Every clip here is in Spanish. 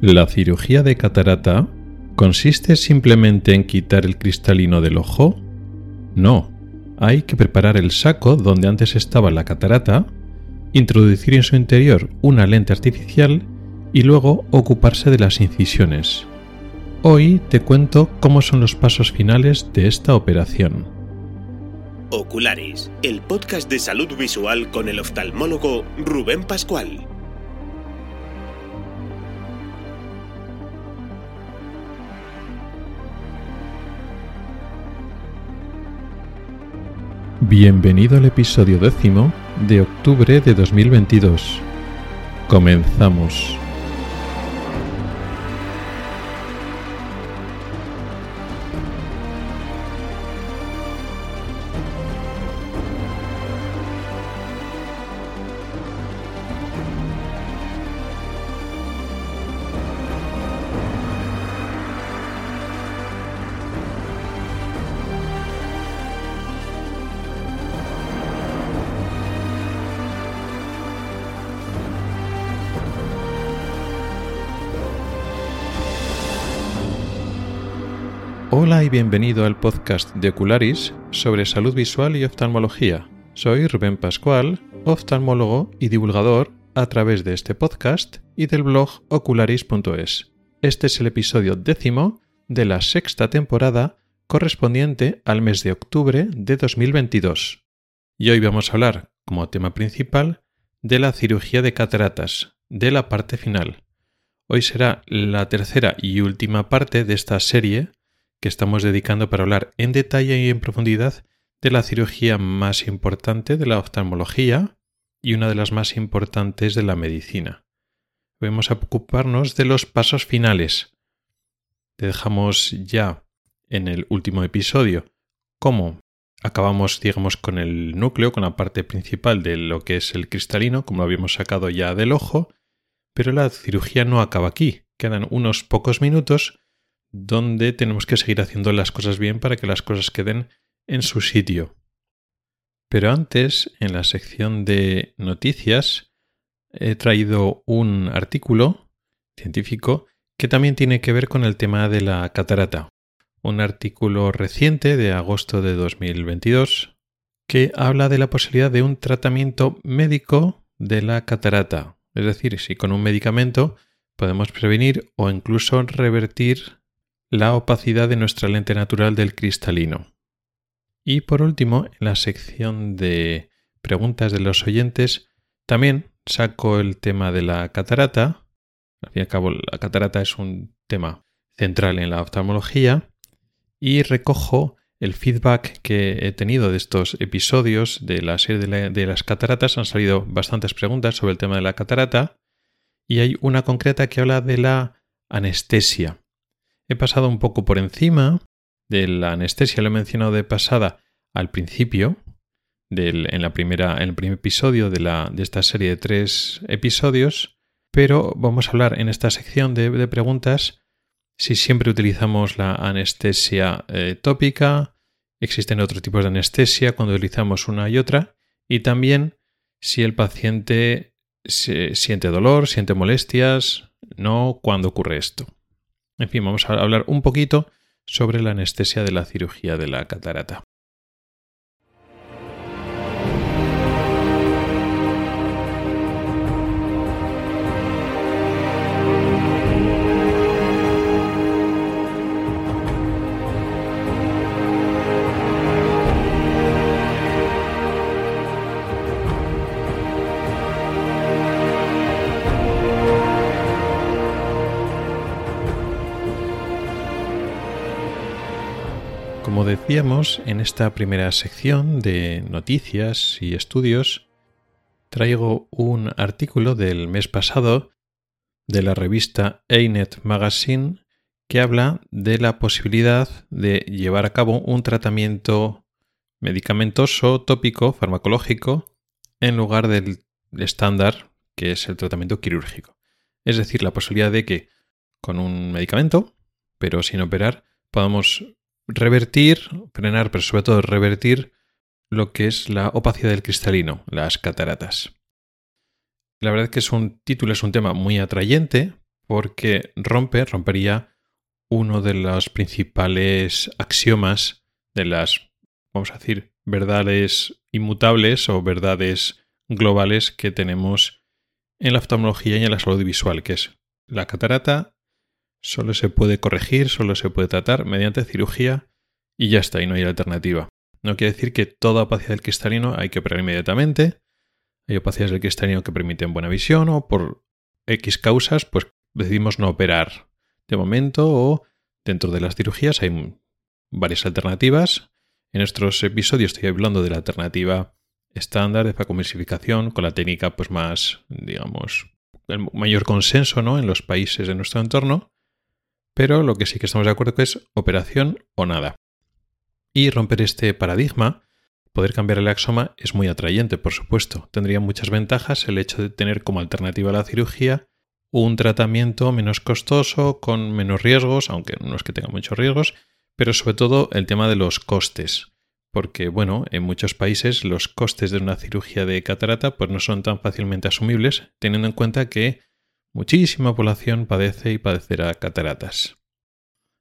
¿La cirugía de catarata consiste simplemente en quitar el cristalino del ojo? No, hay que preparar el saco donde antes estaba la catarata, introducir en su interior una lente artificial y luego ocuparse de las incisiones. Hoy te cuento cómo son los pasos finales de esta operación. Oculares, el podcast de salud visual con el oftalmólogo Rubén Pascual. Bienvenido al episodio décimo de octubre de 2022. Comenzamos. Bienvenido al podcast de Ocularis sobre salud visual y oftalmología. Soy Rubén Pascual, oftalmólogo y divulgador a través de este podcast y del blog ocularis.es. Este es el episodio décimo de la sexta temporada correspondiente al mes de octubre de 2022. Y hoy vamos a hablar, como tema principal, de la cirugía de cataratas, de la parte final. Hoy será la tercera y última parte de esta serie que estamos dedicando para hablar en detalle y en profundidad de la cirugía más importante de la oftalmología y una de las más importantes de la medicina. Vamos a ocuparnos de los pasos finales. Te dejamos ya en el último episodio cómo acabamos, digamos, con el núcleo, con la parte principal de lo que es el cristalino, como lo habíamos sacado ya del ojo, pero la cirugía no acaba aquí. Quedan unos pocos minutos donde tenemos que seguir haciendo las cosas bien para que las cosas queden en su sitio. Pero antes, en la sección de noticias, he traído un artículo científico que también tiene que ver con el tema de la catarata. Un artículo reciente de agosto de 2022 que habla de la posibilidad de un tratamiento médico de la catarata. Es decir, si con un medicamento podemos prevenir o incluso revertir la opacidad de nuestra lente natural del cristalino. Y por último, en la sección de preguntas de los oyentes, también saco el tema de la catarata. Al fin y al cabo, la catarata es un tema central en la oftalmología. Y recojo el feedback que he tenido de estos episodios de la serie de, de, las cataratas. Han salido bastantes preguntas sobre el tema de la catarata. Y hay una concreta que habla de la anestesia. He pasado un poco por encima de la anestesia, lo he mencionado de pasada al principio, en, la primera, en el primer episodio de, esta serie de tres episodios, pero vamos a hablar en esta sección de, preguntas si siempre utilizamos la anestesia eh, tópica, existen otros tipos de anestesia cuando utilizamos una y otra, y también si el paciente siente dolor, siente molestias, no cuando ocurre esto. En fin, vamos a hablar un poquito sobre la anestesia de la cirugía de la catarata. Como decíamos, en esta primera sección de noticias y estudios, traigo un artículo del mes pasado de la revista ANET Magazine que habla de la posibilidad de llevar a cabo un tratamiento medicamentoso tópico farmacológico en lugar del estándar que es el tratamiento quirúrgico. Es decir, la posibilidad de que con un medicamento, pero sin operar, podamos revertir, frenar, pero sobre todo revertir lo que es la opacidad del cristalino, las cataratas. La verdad es que es un título, es un tema muy atrayente porque rompe, rompería uno de los principales axiomas de las, vamos a decir, verdades inmutables o verdades globales que tenemos en la oftalmología y en la salud visual, que es la catarata solo se puede corregir, solo se puede tratar mediante cirugía y ya está, y no hay alternativa. No quiere decir que toda opacidad del cristalino hay que operar inmediatamente. Hay opacidades del cristalino que permiten buena visión o por X causas, pues decidimos no operar de momento o dentro de las cirugías hay varias alternativas. En estos episodios estoy hablando de la alternativa estándar de facomisificación con la técnica pues más, digamos, el mayor consenso ¿no? en los países de nuestro entorno. Pero lo que sí que estamos de acuerdo es operación o nada. Y romper este paradigma, poder cambiar el axoma es muy atrayente, por supuesto. Tendría muchas ventajas el hecho de tener como alternativa a la cirugía un tratamiento menos costoso, con menos riesgos, aunque no es que tenga muchos riesgos, pero sobre todo el tema de los costes. Porque, bueno, en muchos países los costes de una cirugía de catarata pues no son tan fácilmente asumibles, teniendo en cuenta que muchísima población padece y padecerá cataratas.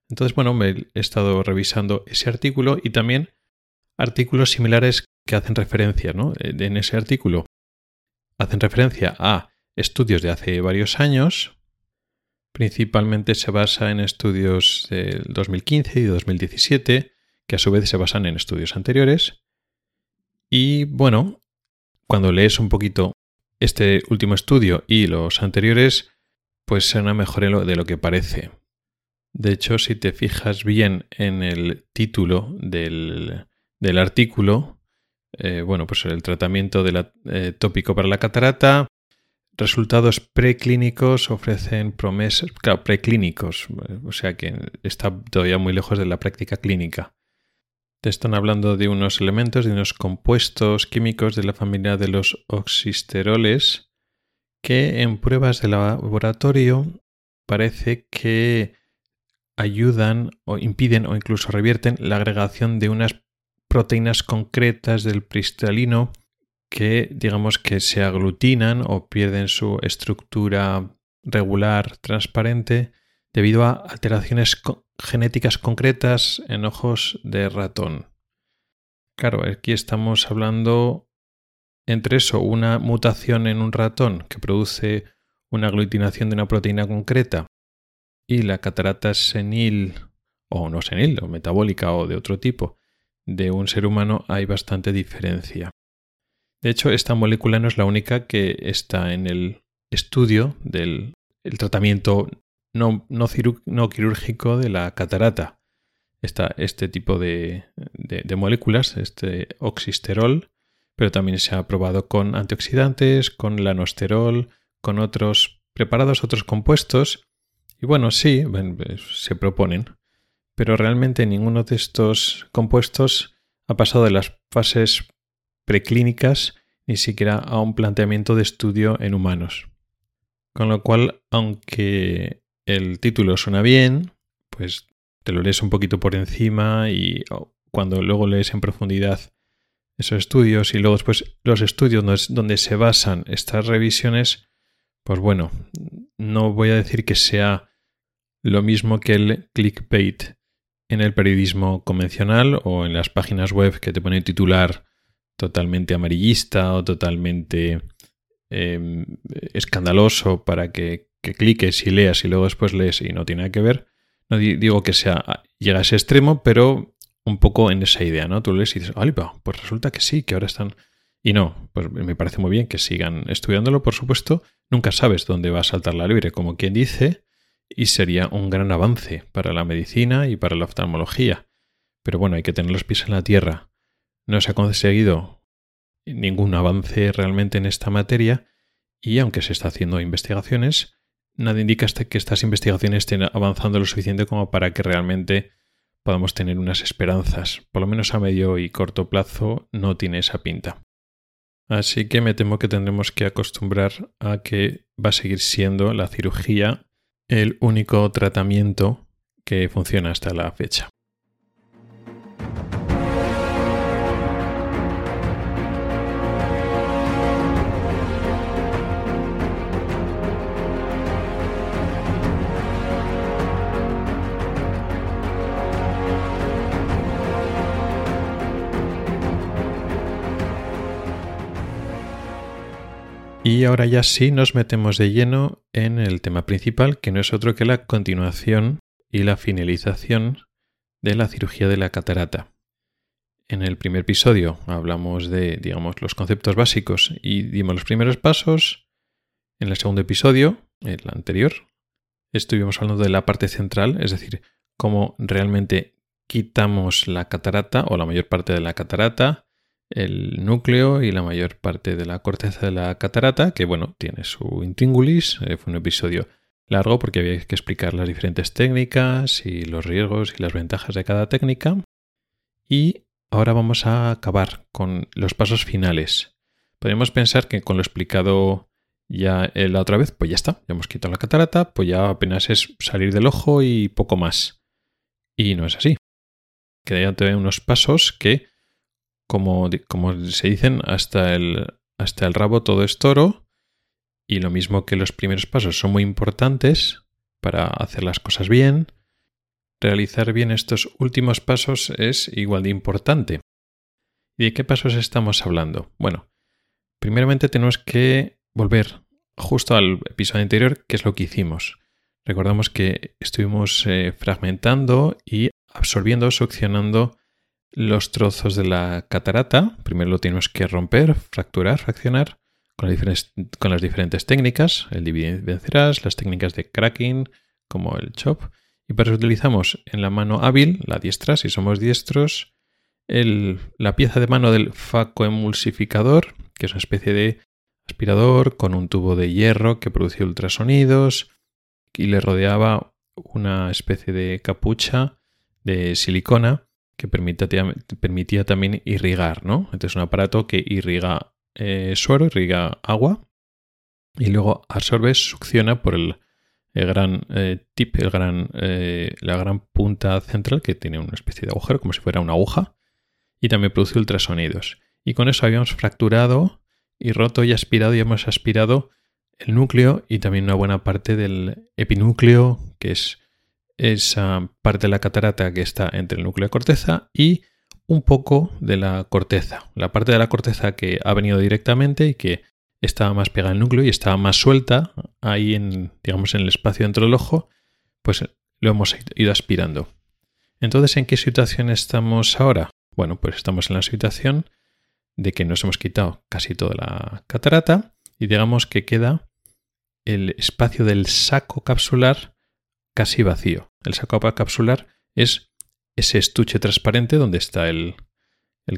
Entonces, bueno, he estado revisando ese artículo y también artículos similares que hacen referencia, ¿no? En ese artículo hacen referencia a estudios de hace varios años. Principalmente se basa en estudios del 2015 y 2017, que a su vez se basan en estudios anteriores. Y bueno, cuando lees un poquito este último estudio y los anteriores, pues suena mejor de lo que parece. De hecho, si te fijas bien en el título del, artículo, eh, bueno, pues el tratamiento del eh, tópico para la catarata, resultados preclínicos ofrecen promesas, claro, preclínicos, o sea que está todavía muy lejos de la práctica clínica. Te están hablando de unos elementos, de unos compuestos químicos de la familia de los oxisteroles que en pruebas de laboratorio parece que ayudan o impiden o incluso revierten la agregación de unas proteínas concretas del cristalino que digamos que se aglutinan o pierden su estructura regular transparente debido a alteraciones genéticas concretas en ojos de ratón. Claro, aquí estamos hablando entre eso, una mutación en un ratón que produce una aglutinación de una proteína concreta y la catarata senil o no senil o metabólica o de otro tipo de un ser humano hay bastante diferencia. De hecho, esta molécula no es la única que está en el estudio del tratamiento no, no, quirúrgico de la catarata. Está este tipo de, de, moléculas, este oxisterol, pero también se ha probado con antioxidantes, con lanosterol, con otros preparados, otros compuestos. Y bueno, sí, se proponen, pero realmente ninguno de estos compuestos ha pasado de las fases preclínicas ni siquiera a un planteamiento de estudio en humanos. Con lo cual, aunque el título suena bien, pues te lo lees un poquito por encima y cuando luego lees en profundidad esos estudios y luego después los estudios donde se basan estas revisiones, pues bueno, no voy a decir que sea lo mismo que el clickbait en el periodismo convencional o en las páginas web que te pone titular totalmente amarillista o totalmente em, escandaloso para que, cliques y leas y luego después lees y no tiene nada que ver. No digo que sea llega a ese extremo, pero un poco en esa idea, ¿no? Tú lees y dices, pues resulta que sí, que ahora están... Y no, pues me parece muy bien que sigan estudiándolo, por supuesto. Nunca sabes dónde va a saltar la libre, como quien dice, y sería un gran avance para la medicina y para la oftalmología. Pero bueno, hay que tener los pies en la tierra no se ha conseguido ningún avance realmente en esta materia y aunque se está haciendo investigaciones, nada indica que estas investigaciones estén avanzando lo suficiente como para que realmente podamos tener unas esperanzas. Por lo menos a medio y corto plazo no tiene esa pinta. Así que me temo que tendremos que acostumbrar a que va a seguir siendo la cirugía el único tratamiento que funciona hasta la fecha. Y ahora ya sí nos metemos de lleno en el tema principal, que no es otro que la continuación y la finalización de la cirugía de la catarata. En el primer episodio hablamos de, digamos, los conceptos básicos y dimos los primeros pasos. En el segundo episodio, el anterior, estuvimos hablando de la parte central, es decir, cómo realmente quitamos la catarata o la mayor parte de la catarata, el núcleo y la mayor parte de la corteza de la catarata, que bueno, tiene su intríngulis. Eh, fue un episodio largo porque había que explicar las diferentes técnicas y los riesgos y las ventajas de cada técnica. Y ahora vamos a acabar con los pasos finales. Podemos pensar que con lo explicado ya eh, la otra vez, pues ya está, ya hemos quitado la catarata, pues ya apenas es salir del ojo y poco más. Y no es así. Quedan unos pasos que como, se dicen, hasta el, hasta el rabo todo es toro. Y lo mismo que los primeros pasos son muy importantes para hacer las cosas bien, realizar bien estos últimos pasos es igual de importante. ¿Y de qué pasos estamos hablando? Bueno, primeramente tenemos que volver justo al episodio anterior, que es lo que hicimos. Recordamos que estuvimos eh, fragmentando y absorbiendo, succionando los trozos de la catarata. Primero lo tenemos que romper, fracturar, fraccionar con las diferentes, técnicas, el dividir vencerás, las técnicas de cracking como el chop. Y para eso utilizamos en la mano hábil, la diestra, si somos diestros, la pieza de mano del facoemulsificador, que es una especie de aspirador con un tubo de hierro que producía ultrasonidos y le rodeaba una especie de capucha de silicona que permitía, también irrigar, ¿no? Entonces un aparato que irriga eh, suero, irriga agua y luego absorbe, succiona por el, gran eh, tip, el gran, eh, la gran punta central que tiene una especie de agujero como si fuera una aguja y también produce ultrasonidos. Y con eso habíamos fracturado y roto y aspirado y hemos aspirado el núcleo y también una buena parte del epinúcleo que es esa parte de la catarata que está entre el núcleo y corteza y un poco de la corteza. La parte de la corteza que ha venido directamente y que estaba más pegada al núcleo y estaba más suelta ahí en, digamos, en el espacio dentro del ojo, pues lo hemos ido aspirando. Entonces, ¿en qué situación estamos ahora? Bueno, pues estamos en la situación de que nos hemos quitado casi toda la catarata y digamos que queda el espacio del saco capsular casi vacío. El saco capsular es ese estuche transparente donde está el,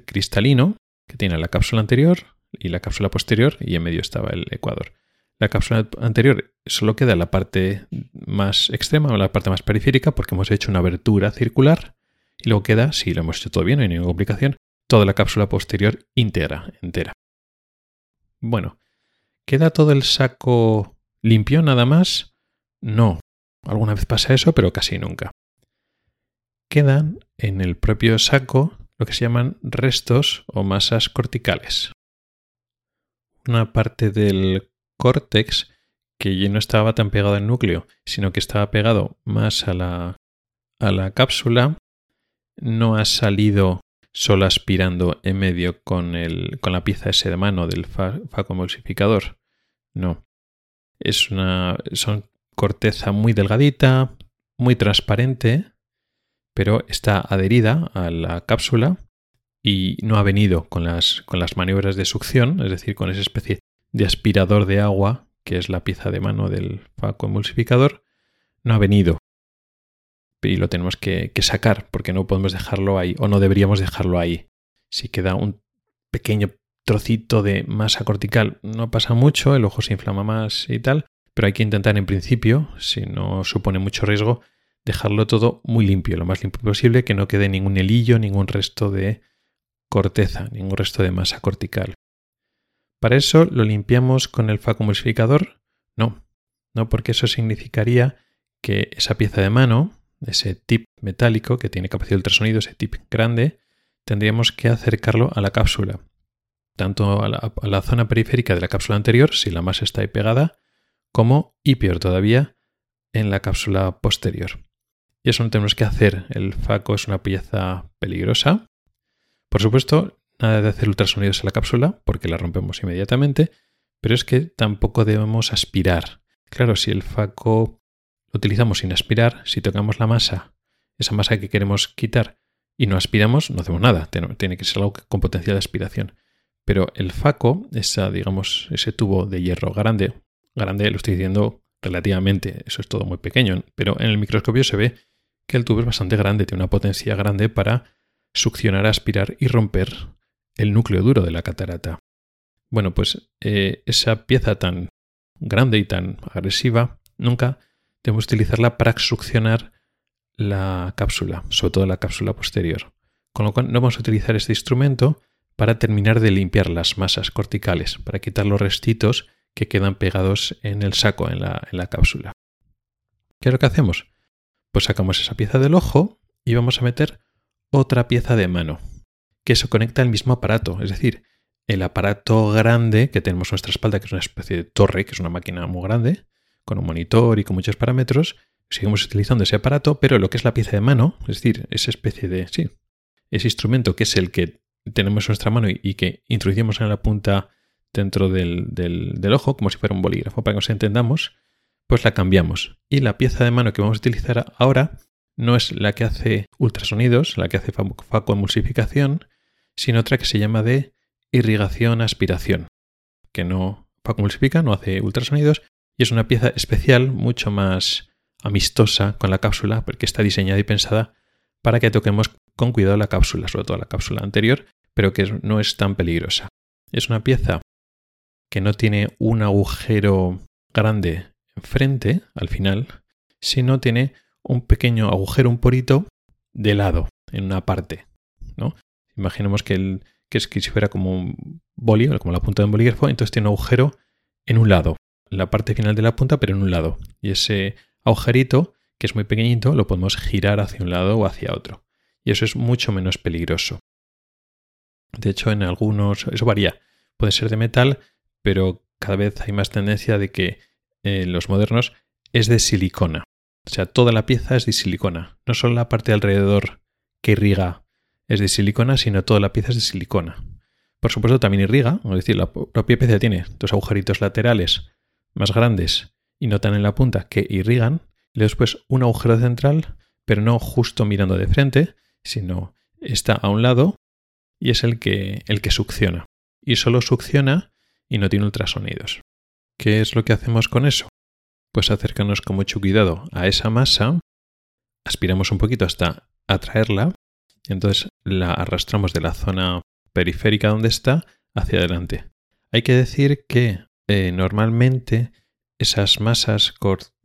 cristalino que tiene la cápsula anterior y la cápsula posterior y en medio estaba el ecuador. La cápsula anterior solo queda la parte más extrema o la parte más periférica porque hemos hecho una abertura circular y luego queda, si lo hemos hecho todo bien, no hay ninguna complicación, toda la cápsula posterior íntegra, entera. Bueno, ¿queda todo el saco limpio nada más? No, Alguna vez pasa eso, pero casi nunca. Quedan en el propio saco lo que se llaman restos o masas corticales. Una parte del córtex que ya no estaba tan pegado al núcleo, sino que estaba pegado más a la, a la cápsula, no ha salido solo aspirando en medio con, el, con la pieza ese de mano del facomulsificador. No. Es una, son corteza muy delgadita, muy transparente, pero está adherida a la cápsula y no ha venido con las, con las maniobras de succión, es decir, con esa especie de aspirador de agua que es la pieza de mano del faco emulsificador, no ha venido. Y lo tenemos que, que sacar porque no podemos dejarlo ahí o no deberíamos dejarlo ahí. Si queda un pequeño trocito de masa cortical, no pasa mucho, el ojo se inflama más y tal, pero hay que intentar en principio, si no supone mucho riesgo, dejarlo todo muy limpio, lo más limpio posible, que no quede ningún helillo, ningún resto de corteza, ningún resto de masa cortical. Para eso lo limpiamos con el facomulsificador. No, no porque eso significaría que esa pieza de mano, ese tip metálico que tiene capacidad de ultrasonido, ese tip grande, tendríamos que acercarlo a la cápsula, tanto a la, a la zona periférica de la cápsula anterior, si la masa está ahí pegada, como, y peor todavía, en la cápsula posterior. Y eso no tenemos que hacer. El FACO es una pieza peligrosa. Por supuesto, nada de hacer ultrasonidos en la cápsula porque la rompemos inmediatamente, Pero es que tampoco debemos aspirar. Claro, si el faco lo utilizamos sin aspirar, si tocamos la masa, esa masa que queremos quitar, y no aspiramos, no hacemos nada. Tiene que ser algo con potencial de aspiración. Pero el faco, esa, digamos, ese tubo de hierro grande, grande lo estoy diciendo relativamente, eso es todo muy pequeño, pero en el microscopio se ve que el tubo es bastante grande, tiene una potencia grande para succionar, aspirar y romper el núcleo duro de la catarata. Bueno, pues eh, esa pieza tan grande y tan agresiva, nunca debemos utilizarla para succionar la cápsula, sobre todo la cápsula posterior. Con lo cual no vamos a utilizar este instrumento para terminar de limpiar las masas corticales, para quitar los restitos que quedan pegados en el saco, en la, en la cápsula. ¿Qué es lo que hacemos? Pues sacamos esa pieza del ojo y vamos a meter otra pieza de mano, que se conecta al mismo aparato, es decir, el aparato grande que tenemos en nuestra espalda, que es una especie de torre, que es una máquina muy grande, con un monitor y con muchos parámetros, seguimos utilizando ese aparato, pero lo que es la pieza de mano, es decir, esa especie de, sí, ese instrumento que es el que tenemos en nuestra mano y, que introducimos en la punta dentro del, del, ojo, como si fuera un bolígrafo, para que nos entendamos, pues la cambiamos. Y la pieza de mano que vamos a utilizar ahora no es la que hace ultrasonidos, la que hace facoemulsificación, sino otra que se llama de irrigación-aspiración, que no facoemulsifica, no hace ultrasonidos, y es una pieza especial, mucho más amistosa con la cápsula, porque está diseñada y pensada para que toquemos con cuidado la cápsula, sobre todo la cápsula anterior, pero que no es tan peligrosa. Es una pieza que no tiene un agujero grande enfrente, al final, sino tiene un pequeño agujero, un porito, de lado, en una parte. ¿no? Imaginemos que, que es que si fuera como un boli, como la punta de un bolígrafo, entonces tiene un agujero en un lado, la parte final de la punta, pero en un lado. Y ese agujerito, que es muy pequeñito, lo podemos girar hacia un lado o hacia otro. Y eso es mucho menos peligroso. De hecho, en algunos, eso varía. Puede ser de metal, pero cada vez hay más tendencia de que eh, los modernos es de silicona. O sea, toda la pieza es de silicona. No solo la parte alrededor que irriga es de silicona, sino toda la pieza es de silicona. Por supuesto, también irriga, es decir, la propia pieza tiene dos agujeritos laterales más grandes y notan en la punta que irrigan, y después un agujero central, pero no justo mirando de frente, sino está a un lado y es el que, el que succiona. Y solo succiona y no tiene ultrasonidos. ¿Qué es lo que hacemos con eso? Pues acercarnos con mucho cuidado a esa masa, aspiramos un poquito hasta atraerla, y entonces la arrastramos de la zona periférica donde está hacia adelante. Hay que decir que eh, normalmente esas masas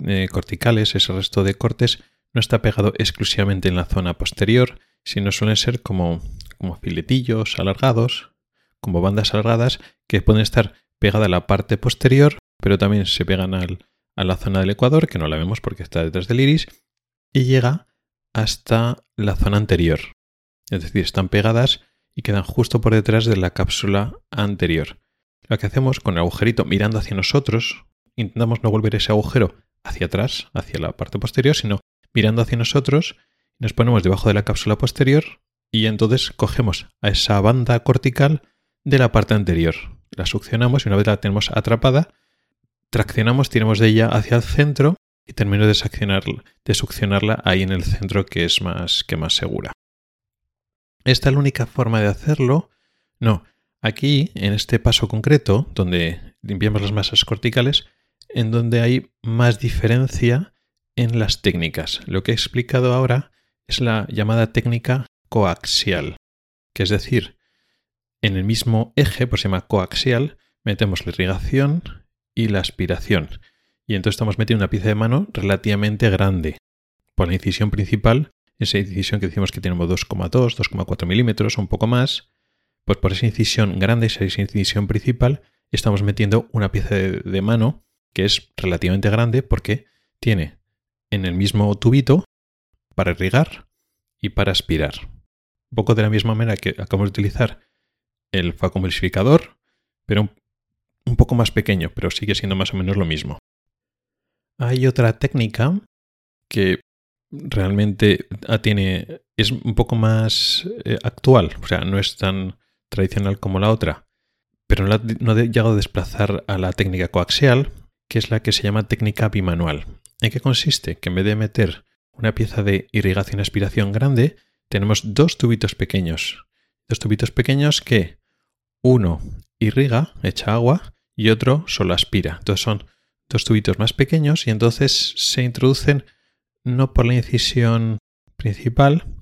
eh, corticales, ese resto de cortes, no está pegado exclusivamente en la zona posterior, sino suelen ser como, como filetillos alargados, como bandas alargadas, que pueden estar pegadas a la parte posterior, pero también se pegan al, a la zona del ecuador, que no la vemos porque está detrás del iris, y llega hasta la zona anterior. Es decir, están pegadas y quedan justo por detrás de la cápsula anterior. Lo que hacemos con el agujerito mirando hacia nosotros, intentamos no volver ese agujero hacia atrás, hacia la parte posterior, sino mirando hacia nosotros, nos ponemos debajo de la cápsula posterior y entonces cogemos a esa banda cortical de la parte anterior. La succionamos y una vez la tenemos atrapada, traccionamos, tiramos de ella hacia el centro y termino de, de succionarla ahí en el centro que es más que más segura. ¿Esta es la única forma de hacerlo? No. Aquí, en este paso concreto, donde limpiamos las masas corticales, en donde hay más diferencia en las técnicas. Lo que he explicado ahora es la llamada técnica coaxial, que es decir, en el mismo eje, pues se llama coaxial, metemos la irrigación y la aspiración. Y entonces estamos metiendo una pieza de mano relativamente grande. Por la incisión principal, esa incisión que decimos que tenemos 2,2, 2,4 milímetros o un poco más, pues por esa incisión grande, esa incisión principal, estamos metiendo una pieza de mano que es relativamente grande porque tiene en el mismo tubito para irrigar y para aspirar. Un poco de la misma manera que acabamos de utilizar el facomulsificador, pero un, poco más pequeño, pero sigue siendo más o menos lo mismo. Hay otra técnica que realmente tiene, es un poco más eh, actual, o sea, no es tan tradicional como la otra, pero no, he llegado a desplazar a la técnica coaxial, que es la que se llama técnica bimanual. ¿En qué consiste? Que en vez de meter una pieza de irrigación aspiración grande, tenemos dos tubitos pequeños. Dos tubitos pequeños que uno irriga, echa agua, y otro solo aspira. Entonces son dos tubitos más pequeños y entonces se introducen no por la incisión principal,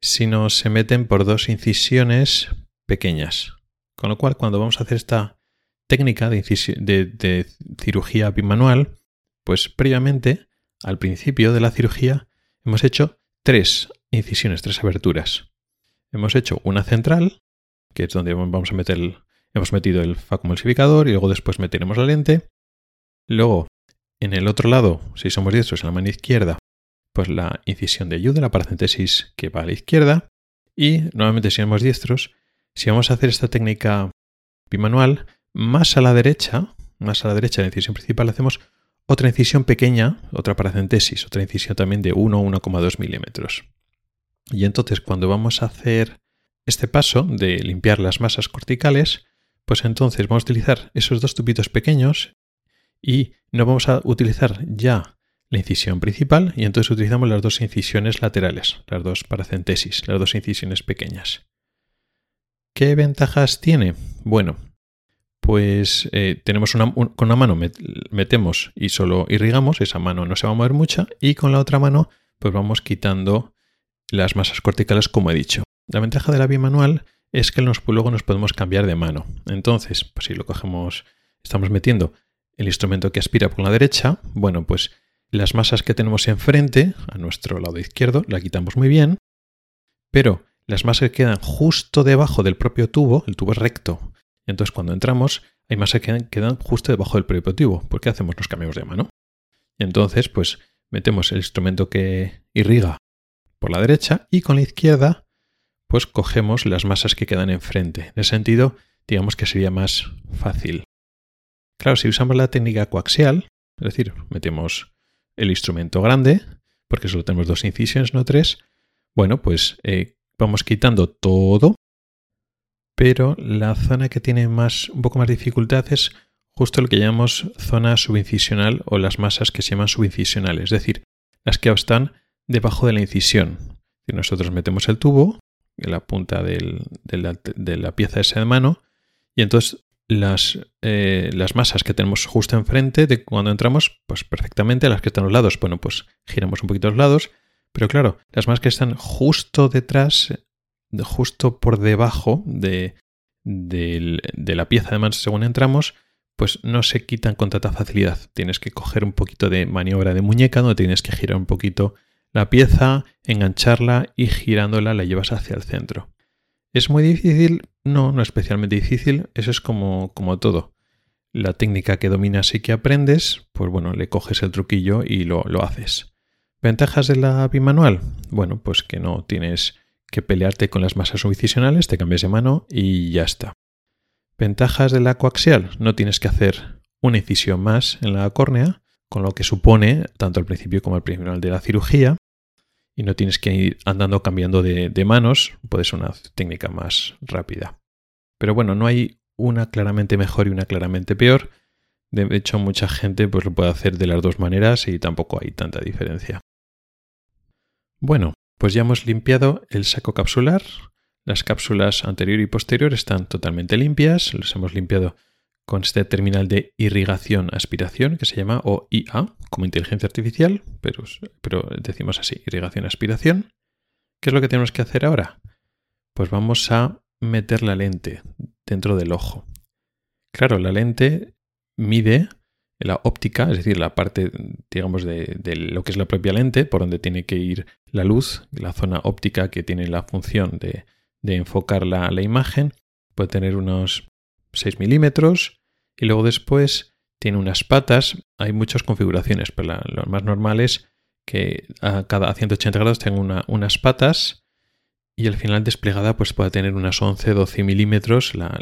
sino se meten por dos incisiones pequeñas. Con lo cual, cuando vamos a hacer esta técnica de, cirugía bimanual, pues previamente, al principio de la cirugía, hemos hecho tres incisiones, tres aberturas. Hemos hecho una central, que es donde vamos a meter hemos metido el facomulsificador y luego después meteremos la lente. Luego, en el otro lado, si somos diestros, en la mano izquierda, pues la incisión de ayuda, la paracentesis que va a la izquierda. Y nuevamente, si somos diestros, si vamos a hacer esta técnica bimanual, más a la derecha, más a la derecha de la incisión principal, hacemos otra incisión pequeña, otra paracentesis, otra incisión también de 1 1,2 milímetros. Y entonces, cuando vamos a hacer este paso de limpiar las masas corticales, pues entonces vamos a utilizar esos dos tubitos pequeños y no vamos a utilizar ya la incisión principal y entonces utilizamos las dos incisiones laterales, las dos paracentesis, las dos incisiones pequeñas. ¿Qué ventajas tiene? Bueno, pues eh, tenemos una, con una mano metemos y solo irrigamos, esa mano no se va a mover mucha, y con la otra mano pues vamos quitando las masas corticales como he dicho. La ventaja de la bimanual es que luego nos podemos cambiar de mano. Entonces, pues si lo cogemos, estamos metiendo el instrumento que aspira por la derecha, bueno, pues las masas que tenemos enfrente, a nuestro lado izquierdo, la quitamos muy bien, pero las masas que quedan justo debajo del propio tubo, el tubo es recto, entonces cuando entramos hay masas que quedan justo debajo del propio tubo. ¿Por qué hacemos? Nos cambiamos de mano. Entonces, pues metemos el instrumento que irriga por la derecha y con la izquierda, pues cogemos las masas que quedan enfrente. En ese sentido, digamos que sería más fácil. Claro, si usamos la técnica coaxial, es decir, metemos el instrumento grande, porque solo tenemos dos incisiones, no tres, bueno, pues eh, vamos quitando todo, pero la zona que tiene más, un poco más dificultad es justo lo que llamamos zona subincisional o las masas que se llaman subincisionales, es decir, las que están debajo de la incisión. Si nosotros metemos el tubo en la punta de, la, de, pieza esa de mano y entonces las, eh, las masas que tenemos justo enfrente de cuando entramos, pues perfectamente, las que están a los lados, bueno, pues giramos un poquito los lados, pero claro, las masas que están justo detrás, justo por debajo de, de, la pieza de manos según entramos, pues no se quitan con tanta facilidad. Tienes que coger un poquito de maniobra de muñeca, donde tienes que girar un poquito la pieza, engancharla y girándola la llevas hacia el centro. ¿Es muy difícil? No, no especialmente difícil. Eso es como, como todo. La técnica que dominas y que aprendes, pues bueno, le coges el truquillo y lo, lo haces. ¿Ventajas de la bimanual? Bueno, pues que no tienes que pelearte con las masas subincisionales, te cambias de mano y ya está. Ventajas de la coaxial, no tienes que hacer una incisión más en la córnea, con lo que supone, tanto al principio como al final de la cirugía, y no tienes que ir andando cambiando de, manos, puede ser una técnica más rápida. Pero bueno, no hay una claramente mejor y una claramente peor. De hecho, mucha gente pues, lo puede hacer de las dos maneras y tampoco hay tanta diferencia. Bueno, pues ya hemos limpiado el saco capsular. Las cápsulas anterior y posterior están totalmente limpias. Los hemos limpiado con este terminal de irrigación-aspiración que se llama OIA, como inteligencia artificial, pero, pero decimos así, irrigación-aspiración. ¿Qué es lo que tenemos que hacer ahora? Pues vamos a meter la lente dentro del ojo. Claro, la lente mide la óptica, es decir, la parte, digamos, de, lo que es la propia lente, por donde tiene que ir la luz, la zona óptica que tiene la función de, enfocar la, la, imagen, puede tener unos 6 milímetros y luego después tiene unas patas. Hay muchas configuraciones, pero lo más normal es que a cada 180 grados tenga unas patas y al final desplegada pues tener unas 11-12 milímetros la,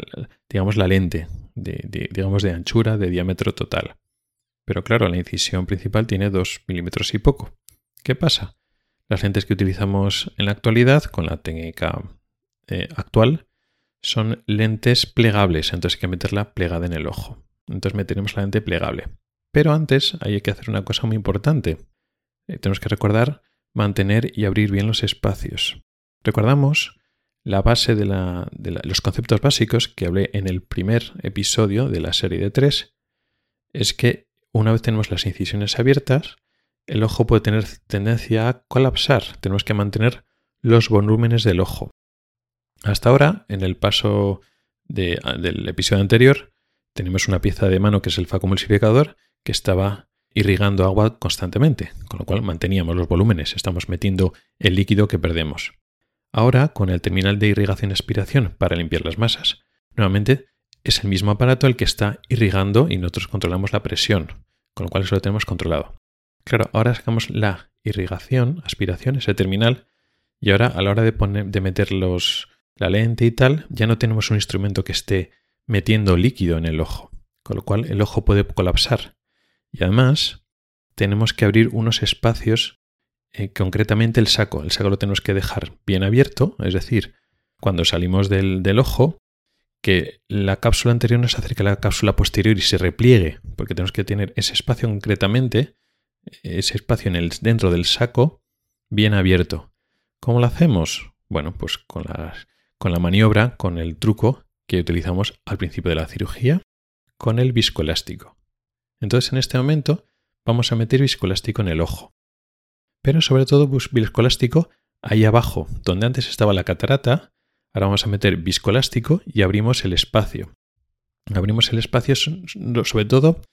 digamos la lente de, digamos de anchura de diámetro total pero claro la incisión principal tiene 2 milímetros y poco ¿qué pasa? las lentes que utilizamos en la actualidad con la técnica eh, actual son lentes plegables, entonces hay que meterla plegada en el ojo. Entonces meteremos la lente plegable. Pero antes hay que hacer una cosa muy importante. Eh, tenemos que recordar mantener y abrir bien los espacios. Recordamos la base de, los conceptos básicos que hablé en el primer episodio de la serie de tres, es que una vez tenemos las incisiones abiertas, el ojo puede tener tendencia a colapsar. Tenemos que mantener los volúmenes del ojo. Hasta ahora, en el paso del episodio anterior, tenemos una pieza de mano que es el facomulsificador que estaba irrigando agua constantemente, con lo cual manteníamos los volúmenes, estamos metiendo el líquido que perdemos. Ahora, con el terminal de irrigación-aspiración para limpiar las masas, nuevamente es el mismo aparato el que está irrigando y nosotros controlamos la presión, con lo cual eso lo tenemos controlado. Claro, ahora sacamos la irrigación, aspiración, ese terminal, y ahora a la hora de, poner, de meter los, la lente y tal, ya no tenemos un instrumento que esté metiendo líquido en el ojo, con lo cual el ojo puede colapsar. Y además tenemos que abrir unos espacios, eh, concretamente el saco. El saco lo tenemos que dejar bien abierto, es decir, cuando salimos del, del ojo, que la cápsula anterior no se acerque a la cápsula posterior y se repliegue, porque tenemos que tener ese espacio concretamente, ese espacio en el, dentro del saco, bien abierto. ¿Cómo lo hacemos? Bueno, pues con, con la maniobra, con el truco que utilizamos al principio de la cirugía, con el viscoelástico. Entonces en este momento vamos a meter viscoelástico en el ojo. Pero sobre todo viscoelástico ahí abajo, donde antes estaba la catarata, ahora vamos a meter viscoelástico y abrimos el espacio. Abrimos el espacio sobre todo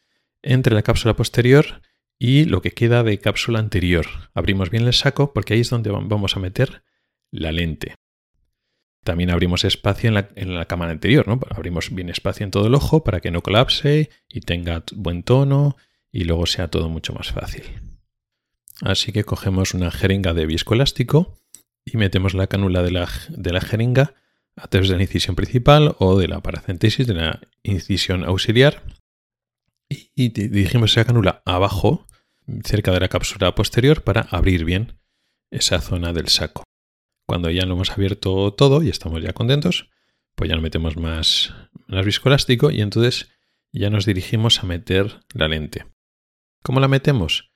entre la cápsula posterior y lo que queda de cápsula anterior. Abrimos bien el saco porque ahí es donde vamos a meter la lente. También abrimos espacio en la, cámara anterior, ¿no? Abrimos bien espacio en todo el ojo para que no colapse y tenga buen tono y luego sea todo mucho más fácil. Así que cogemos una jeringa de viscoelástico y metemos la cánula de la, de la jeringa a través de la incisión principal o de la paracentesis, de la incisión auxiliar. Y dirigimos esa cánula abajo, cerca de la cápsula posterior, para abrir bien esa zona del saco. Cuando ya lo hemos abierto todo y estamos ya contentos, pues ya no metemos más, más viscoelástico y entonces ya nos dirigimos a meter la lente. ¿Cómo la metemos?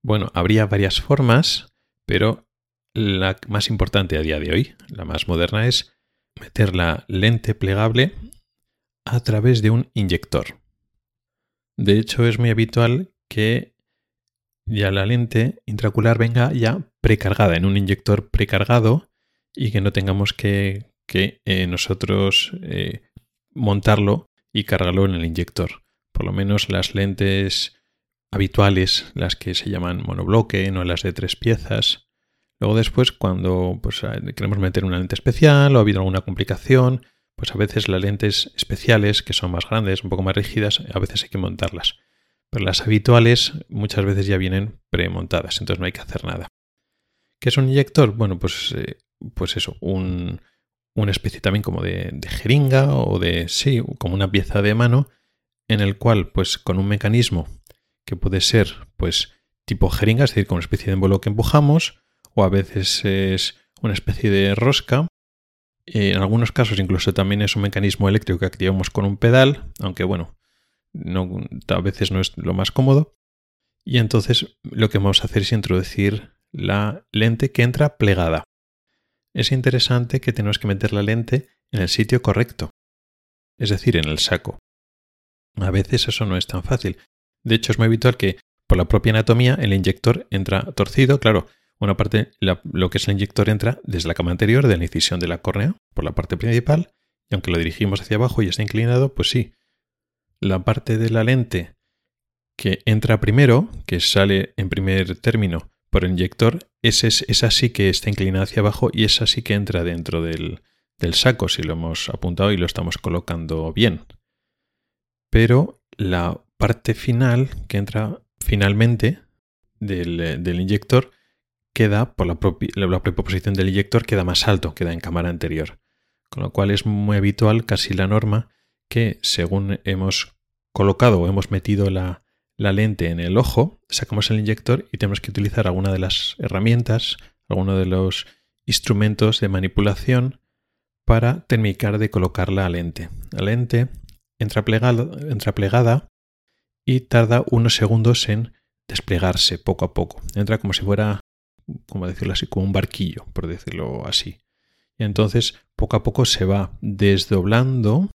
Bueno, habría varias formas, pero la más importante a día de hoy, la más moderna, es meter la lente plegable a través de un inyector. De hecho, es muy habitual que ya la lente intraocular venga ya precargada en un inyector precargado y que no tengamos que, eh, nosotros eh, montarlo y cargarlo en el inyector. Por lo menos las lentes habituales, las que se llaman monobloque, no las de tres piezas. Luego después, cuando pues, queremos meter una lente especial o ha habido alguna complicación, pues a veces las lentes especiales, que son más grandes, un poco más rígidas, a veces hay que montarlas. Pero las habituales muchas veces ya vienen premontadas, entonces no hay que hacer nada. ¿Qué es un inyector? Bueno, pues eh, pues eso, un, una especie también como de, de, jeringa o de, sí, como una pieza de mano en el cual, pues con un mecanismo que puede ser, pues, tipo jeringa, es decir, con una especie de envuelo que empujamos, o a veces es una especie de rosca. En algunos casos incluso también es un mecanismo eléctrico que activamos con un pedal, aunque bueno, no, a veces no es lo más cómodo. Y entonces lo que vamos a hacer es introducir la lente que entra plegada es interesante que tenemos que meter la lente en el sitio correcto, es decir, en el saco. A veces eso no es tan fácil. De hecho, es muy habitual que por la propia anatomía el inyector entra torcido. Claro, una parte, lo que es el inyector entra desde la cama anterior de la incisión de la córnea, por la parte principal, y aunque lo dirigimos hacia abajo y está inclinado, pues sí. La parte de la lente que entra primero, que sale en primer término inyector, ese es, esa sí que está inclinada hacia abajo y esa sí que entra dentro del, saco si lo hemos apuntado y lo estamos colocando bien. Pero la parte final que entra finalmente del, del inyector queda por la propia, la propia posición del inyector queda más alto, queda en cámara anterior. Con lo cual es muy habitual, casi la norma, que según hemos colocado o hemos metido la, la lente en el ojo, sacamos el inyector y tenemos que utilizar alguna de las herramientas, alguno de los instrumentos de manipulación para terminar de colocar la lente. La lente entra plegada, entra plegada y tarda unos segundos en desplegarse poco a poco. Entra como si fuera, como decirlo así, como un barquillo, por decirlo así. Y entonces poco a poco se va desdoblando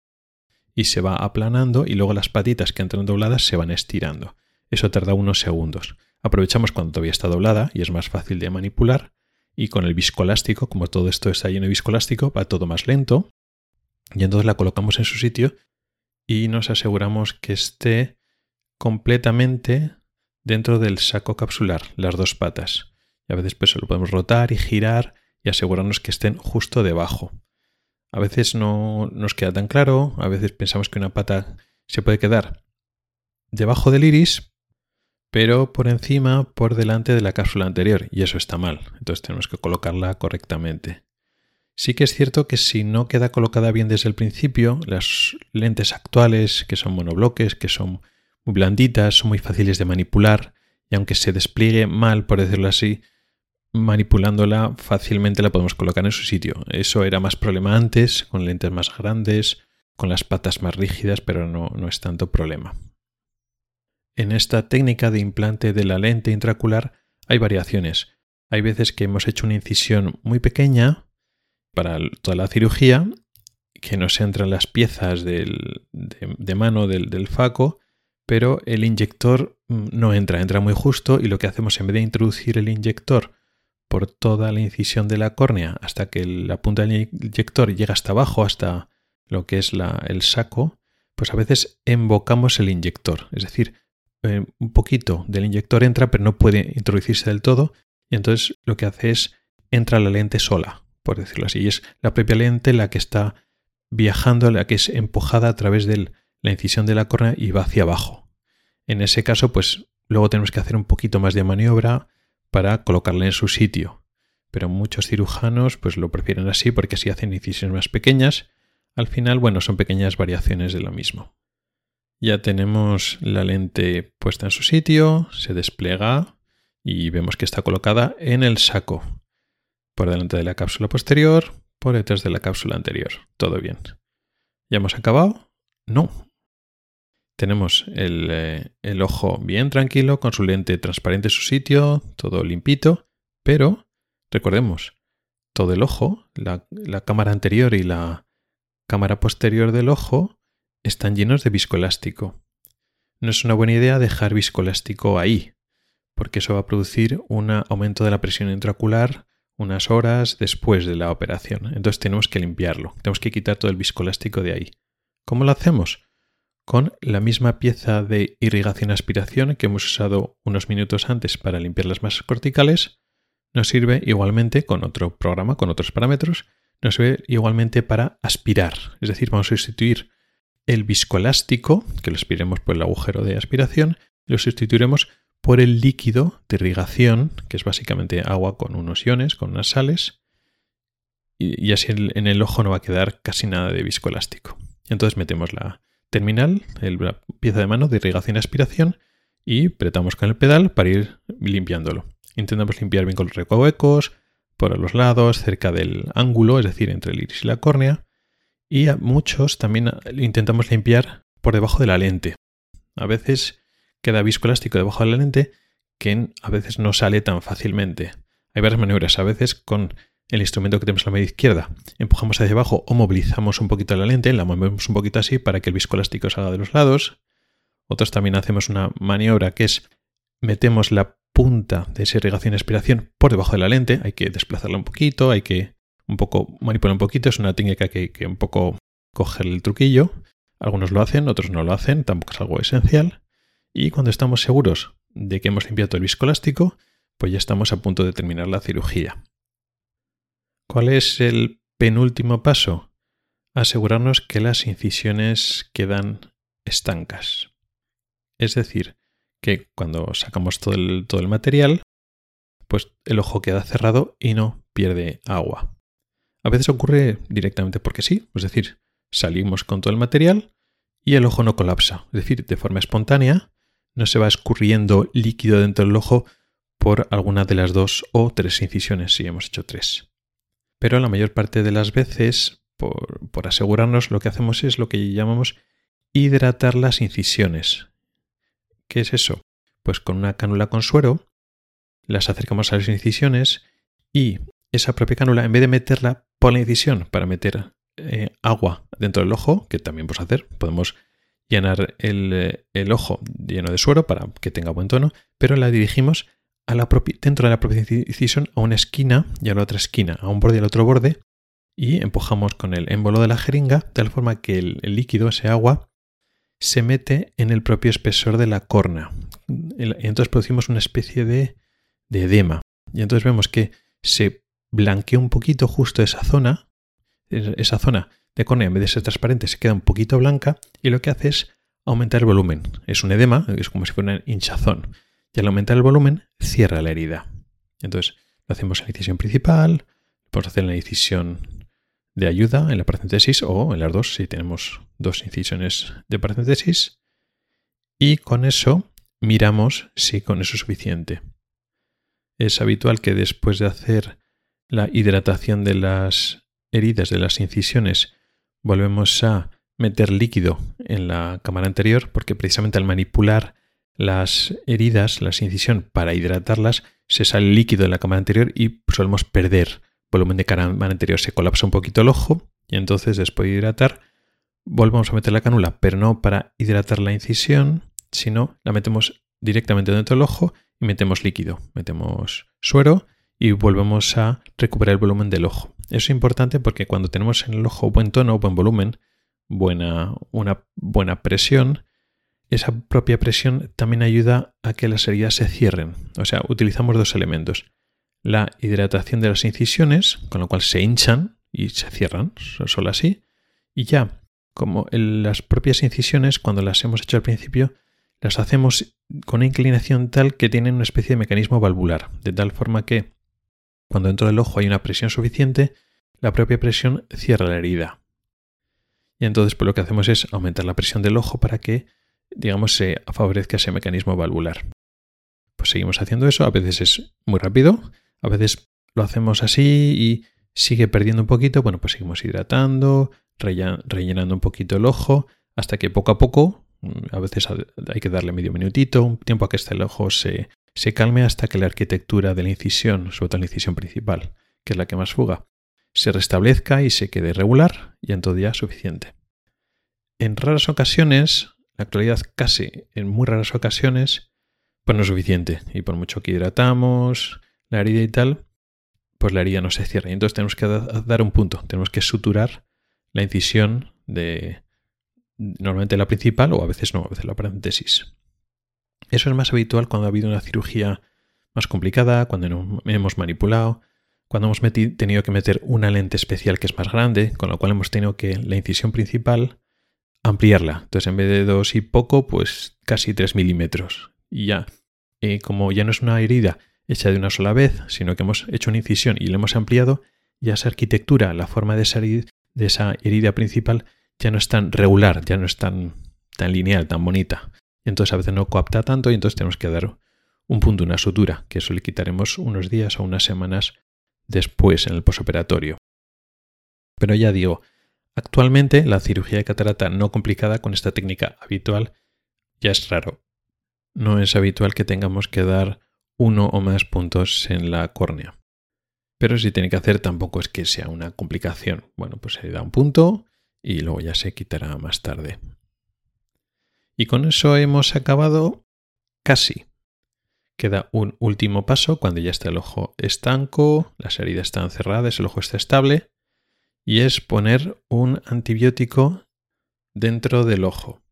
y se va aplanando y luego las patitas que entran dobladas se van estirando. Eso tarda unos segundos. Aprovechamos cuando todavía está doblada y es más fácil de manipular. Y con el viscoelástico, como todo esto está lleno de viscoelástico, va todo más lento. Y entonces la colocamos en su sitio y nos aseguramos que esté completamente dentro del saco capsular, las dos patas. Y a veces pues lo podemos rotar y girar y asegurarnos que estén justo debajo. A veces no nos queda tan claro, a veces pensamos que una pata se puede quedar debajo del iris, pero por encima, por delante de la cápsula anterior, y eso está mal, entonces tenemos que colocarla correctamente. Sí que es cierto que si no queda colocada bien desde el principio, las lentes actuales, que son monobloques, que son muy blanditas, son muy fáciles de manipular, y aunque se despliegue mal, por decirlo así, manipulándola fácilmente la podemos colocar en su sitio. Eso era más problema antes, con lentes más grandes, con las patas más rígidas, pero no, no es tanto problema. En esta técnica de implante de la lente intracular hay variaciones. Hay veces que hemos hecho una incisión muy pequeña para toda la cirugía, que nos entran las piezas de, mano del, del faco, pero el inyector mm, no entra, entra muy justo y lo que hacemos en vez de introducir el inyector por toda la incisión de la córnea hasta que la punta del inyector llega hasta abajo, hasta lo que es el saco, pues a veces embocamos el inyector. Es decir, eh, un poquito del inyector entra, pero no puede introducirse del todo. Y entonces lo que hace es entra la lente sola, por decirlo así. Y es la propia lente la que está viajando, la que es empujada a través de la incisión de la córnea y va hacia abajo. En ese caso, pues luego tenemos que hacer un poquito más de maniobra para colocarle en su sitio. Pero muchos cirujanos pues lo prefieren así porque así hacen incisiones más pequeñas. Al final, bueno, son pequeñas variaciones de lo mismo. Ya tenemos la lente puesta en su sitio, se despliega y vemos que está colocada en el saco. Por delante de la cápsula posterior, por detrás de la cápsula anterior. Todo bien. ¿Ya hemos acabado? No, tenemos eh, el, ojo bien tranquilo, con su lente transparente en su sitio, todo limpito, pero recordemos, todo el ojo, la, la cámara anterior y la cámara posterior del ojo están llenos de viscoelástico. No es una buena idea dejar viscoelástico ahí, porque eso va a producir un aumento de la presión intraocular unas horas después de la operación. Entonces tenemos que limpiarlo, tenemos que quitar todo el viscoelástico de ahí. ¿Cómo lo hacemos? Con la misma pieza de irrigación-aspiración que hemos usado unos minutos antes para limpiar las masas corticales, nos sirve igualmente con otro programa, con otros parámetros, nos sirve igualmente para aspirar. Es decir, vamos a sustituir el viscoelástico, que lo aspiremos por el agujero de aspiración, lo sustituiremos por el líquido de irrigación, que es básicamente agua con unos iones, con unas sales, y, así en el ojo no va a quedar casi nada de viscoelástico. Entonces metemos la, terminal, la pieza de mano de irrigación y aspiración, y apretamos con el pedal para ir limpiándolo. Intentamos limpiar bien con los recovecos, por los lados, cerca del ángulo, es decir, entre el iris y la córnea. Y a muchos también intentamos limpiar por debajo de la lente. A veces queda viscoelástico debajo de la lente que a veces no sale tan fácilmente. Hay varias maniobras, a veces con el instrumento que tenemos en la media izquierda, empujamos hacia abajo o movilizamos un poquito la lente, la movemos un poquito así para que el viscoelástico salga de los lados. Otros también hacemos una maniobra que es metemos la punta de esa irrigación aspiración por debajo de la lente, hay que desplazarla un poquito, hay que un poco manipular un poquito, es una técnica que que un poco coger el truquillo. Algunos lo hacen, otros no lo hacen, tampoco es algo esencial. Y cuando estamos seguros de que hemos limpiado el viscoelástico, pues ya estamos a punto de terminar la cirugía. ¿Cuál es el penúltimo paso? Asegurarnos que las incisiones quedan estancas. Es decir, que cuando sacamos todo el, material, pues el ojo queda cerrado y no pierde agua. A veces ocurre directamente porque sí, es decir, salimos con todo el material y el ojo no colapsa, es decir, de forma espontánea, no se va escurriendo líquido dentro del ojo por alguna de las dos o tres incisiones, si hemos hecho tres pero la mayor parte de las veces por, asegurarnos, lo que hacemos es lo que llamamos hidratar las incisiones. ¿Qué es eso? Pues con una cánula con suero las acercamos a las incisiones y esa propia cánula, en vez de meterla por la incisión para meter eh, agua dentro del ojo, que también podemos hacer, podemos llenar el, el, ojo lleno de suero para que tenga buen tono, pero la dirigimos dentro de la propia incisión a una esquina y a la otra esquina, a un borde y al otro borde, y empujamos con el émbolo de la jeringa de tal forma que el, líquido, ese agua, se mete en el propio espesor de la córnea. Y entonces producimos una especie de, de edema. Y entonces vemos que se blanquea un poquito justo esa zona, esa zona de córnea en vez de ser transparente se queda un poquito blanca y lo que hace es aumentar el volumen. Es un edema, es como si fuera un hinchazón. Al aumentar el volumen cierra la herida. Entonces hacemos en la incisión principal, podemos hacer la incisión de ayuda en la paracentesis o en las dos si tenemos dos incisiones de paracentesis. Y con eso miramos si con eso es suficiente. Es habitual que después de hacer la hidratación de las heridas de las incisiones volvemos a meter líquido en la cámara anterior porque precisamente al manipular las heridas, las incisión para hidratarlas, se sale líquido de la cámara anterior y solemos perder volumen de cámara anterior se colapsa un poquito el ojo y entonces después de hidratar volvemos a meter la cánula, pero no para hidratar la incisión, sino la metemos directamente dentro del ojo y metemos líquido, metemos suero y volvemos a recuperar el volumen del ojo. Eso es importante porque cuando tenemos en el ojo buen tono, buen volumen, buena, una buena presión, esa propia presión también ayuda a que las heridas se cierren. O sea, utilizamos dos elementos la hidratación de las incisiones, con lo cual se hinchan y se cierran, solo así. Y ya, como las propias incisiones, cuando las hemos hecho al principio, las hacemos con una inclinación tal que tienen una especie de mecanismo valvular, de tal forma que cuando dentro del ojo hay una presión suficiente, la propia presión cierra la herida. Y entonces pues, lo que hacemos es aumentar la presión del ojo para que, digamos, se favorezca ese mecanismo valvular. Pues seguimos haciendo eso, a veces es muy rápido, a veces lo hacemos así y sigue perdiendo un poquito. Bueno, pues seguimos hidratando, rellenando un poquito el ojo, hasta que poco a poco, mm, a veces hay que darle medio minutito, un tiempo a que este el ojo se, se calme hasta que la arquitectura de la incisión, sobre todo la incisión principal, que es la que más fuga, se restablezca y se quede regular y en todo ya suficiente. En raras ocasiones, la actualidad casi en muy raras ocasiones, pues no es suficiente. Y por mucho que hidratamos, la herida y tal, pues la herida no se cierra. Y entonces tenemos que dar un punto, tenemos que suturar la incisión de normalmente la principal o a veces no, a veces la paréntesis. Eso es más habitual cuando ha habido una cirugía más complicada, cuando hemos manipulado, cuando hemos tenido que meter una lente especial que es más grande, con lo cual hemos tenido que la incisión principal ampliarla. Entonces en vez de dos y poco, pues casi 3 milímetros. Y ya, como ya no es una herida hecha de una sola vez, sino que hemos hecho una incisión y la hemos ampliado, ya esa arquitectura, la forma de herida, de esa herida principal, ya no es tan regular, ya no es tan, tan lineal, tan bonita. entonces a veces no coapta tanto y entonces tenemos que dar un punto, una sutura, que eso le quitaremos unos días o unas semanas después en el posoperatorio. Pero ya digo, actualmente la cirugía de catarata no complicada con esta técnica habitual ya es raro. No es habitual que tengamos que dar uno o más puntos en la córnea. Pero si tiene que hacer tampoco es que sea una complicación. Bueno, pues se da un punto y luego ya se quitará más tarde. Y con eso hemos acabado casi. Queda un último paso cuando ya está el ojo estanco, las heridas están cerradas, el ojo está estable, y es poner un antibiótico dentro del ojo,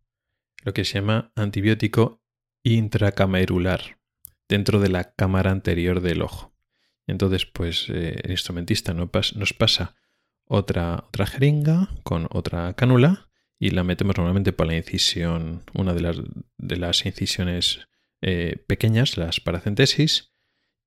lo que se llama antibiótico intracamerular dentro de la cámara anterior del ojo. Entonces, pues eh, el instrumentista nos pasa otra, otra jeringa con otra cánula y la metemos normalmente por la incisión, una de las, de las incisiones eh, pequeñas, las paracentesis,